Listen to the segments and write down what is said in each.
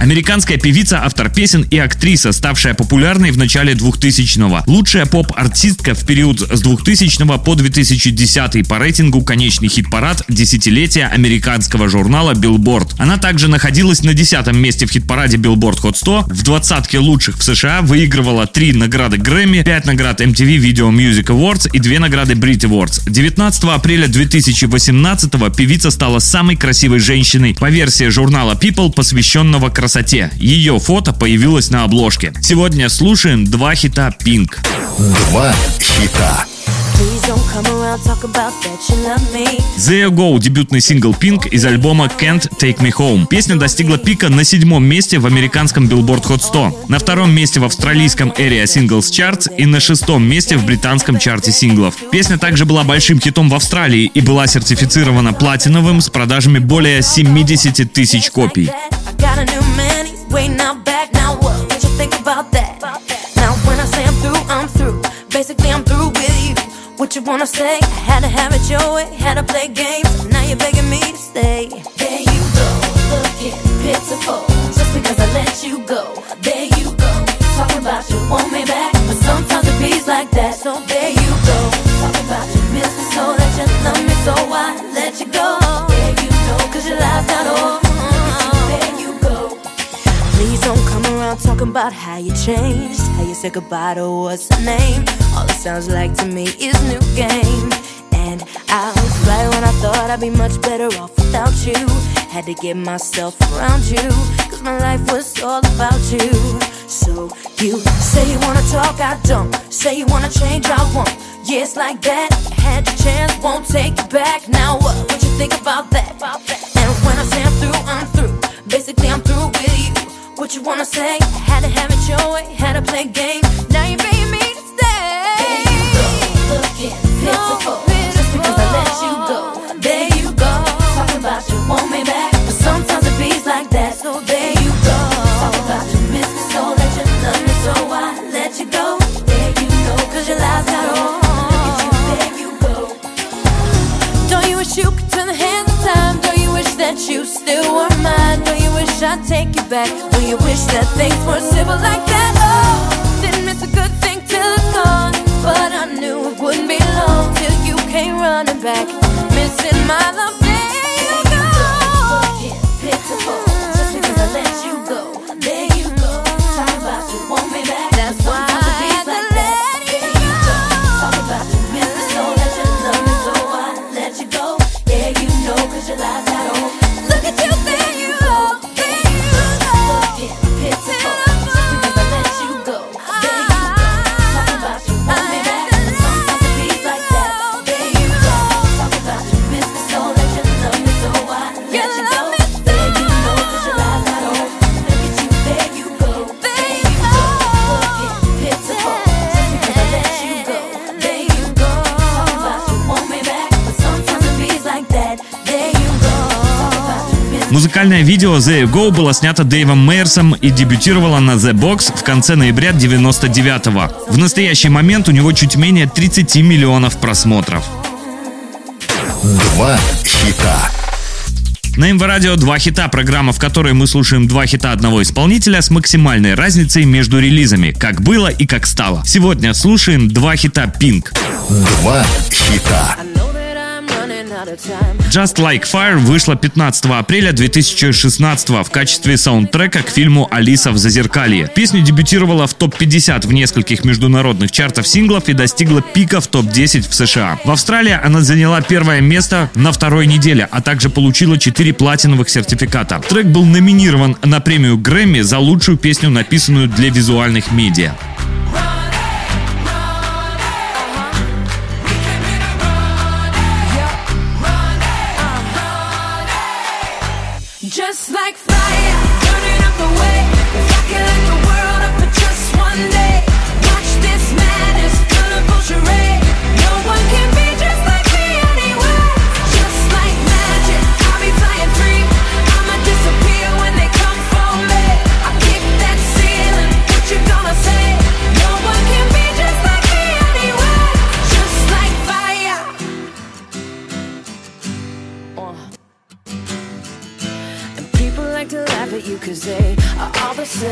Американская певица, автор песен и актриса, ставшая популярной в начале 2000-го. Лучшая поп-артистка в период с 2000 по 2010 по рейтингу конечный хит-парад десятилетия американского журнала Billboard. Она также находилась на десятом месте в хит-параде Billboard Hot 100, в двадцатке лучших в США, выигрывала три награды Грэмми, пять наград MTV Video Music Awards и две награды Brit Awards. 19 апреля 2018 певица стала самой красивой женщиной по версии журнала People, посвященного красоте красоте. Ее фото появилось на обложке. Сегодня слушаем два хита Pink. Два хита. The Go, дебютный сингл Pink из альбома Can't Take Me Home. Песня достигла пика на седьмом месте в американском Billboard Hot 100, на втором месте в австралийском Area Singles Charts и на шестом месте в британском чарте синглов. Песня также была большим хитом в Австралии и была сертифицирована платиновым с продажами более 70 тысяч копий. What you wanna say? I had to have it your way, had to play games. Now you're begging me to stay. There you go, looking pitiful. Just because I let you go. There you go, talking about you want me back. But sometimes it feels like that. So there you go, talking about you miss me so that you love me so I let you go. There you go, cause your life's not over. There you go. Please don't come talking about how you changed, how you said goodbye to what's the name. All it sounds like to me is new game. And I was right when I thought I'd be much better off without you. Had to get myself around you, cause my life was all about you. So you say you wanna talk, I don't. Say you wanna change, I won't. Yeah, like that. Had your chance, won't take it back. Now what? What you think about that? And when I say I'm through, I'm through. Basically, I'm through with you what you wanna say. Had to have it your way, had to play games. Now you're begging me to stay. There you go, looking pitiful. No, pitiful. Just because I let you go, there you go. Talking about you want me back, but sometimes it feels like that. So there you go. Talking about you miss me so that you love me, so I let you go. There you go, cause your lies got on. There you go. Don't you wish you could turn the hands of time? Don't you wish that you still? I'd take you back? Do you wish that things were simple like that? Oh, Музыкальное видео The Go было снято Дэйвом Мейерсом и дебютировало на The Box в конце ноября 99-го. В настоящий момент у него чуть менее 30 миллионов просмотров. Два хита. На МВ Радио «Два хита» – программа, в которой мы слушаем два хита одного исполнителя с максимальной разницей между релизами, как было и как стало. Сегодня слушаем два хита Pink. Два хита. Just Like Fire вышла 15 апреля 2016 в качестве саундтрека к фильму «Алиса в Зазеркалье». Песня дебютировала в топ-50 в нескольких международных чартах синглов и достигла пика в топ-10 в США. В Австралии она заняла первое место на второй неделе, а также получила 4 платиновых сертификата. Трек был номинирован на премию Грэмми за лучшую песню, написанную для визуальных медиа.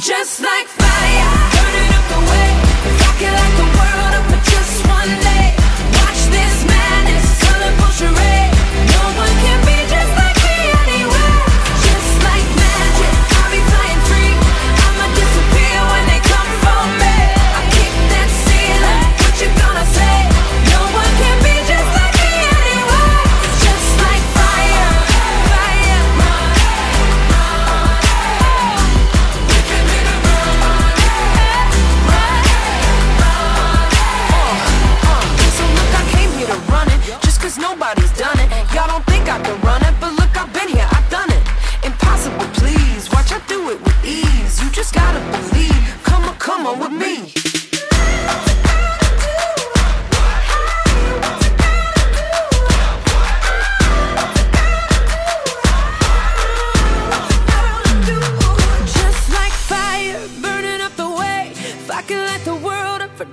Just like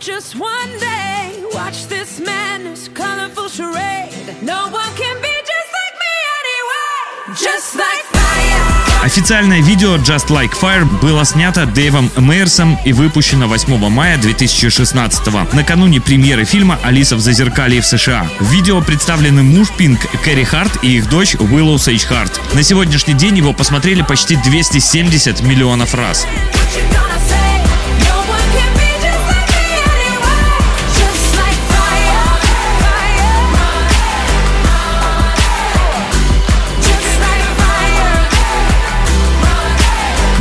just one day, watch this madness, colorful charade. No one can be just like me anyway. Just like fire. Официальное видео Just Like Fire было снято Дэйвом Мейерсом и выпущено 8 мая 2016 накануне премьеры фильма «Алиса в зазеркалье» в США. В видео представлены муж Пинк Кэрри Харт и их дочь Уиллоу Сейдж Харт. На сегодняшний день его посмотрели почти 270 миллионов раз.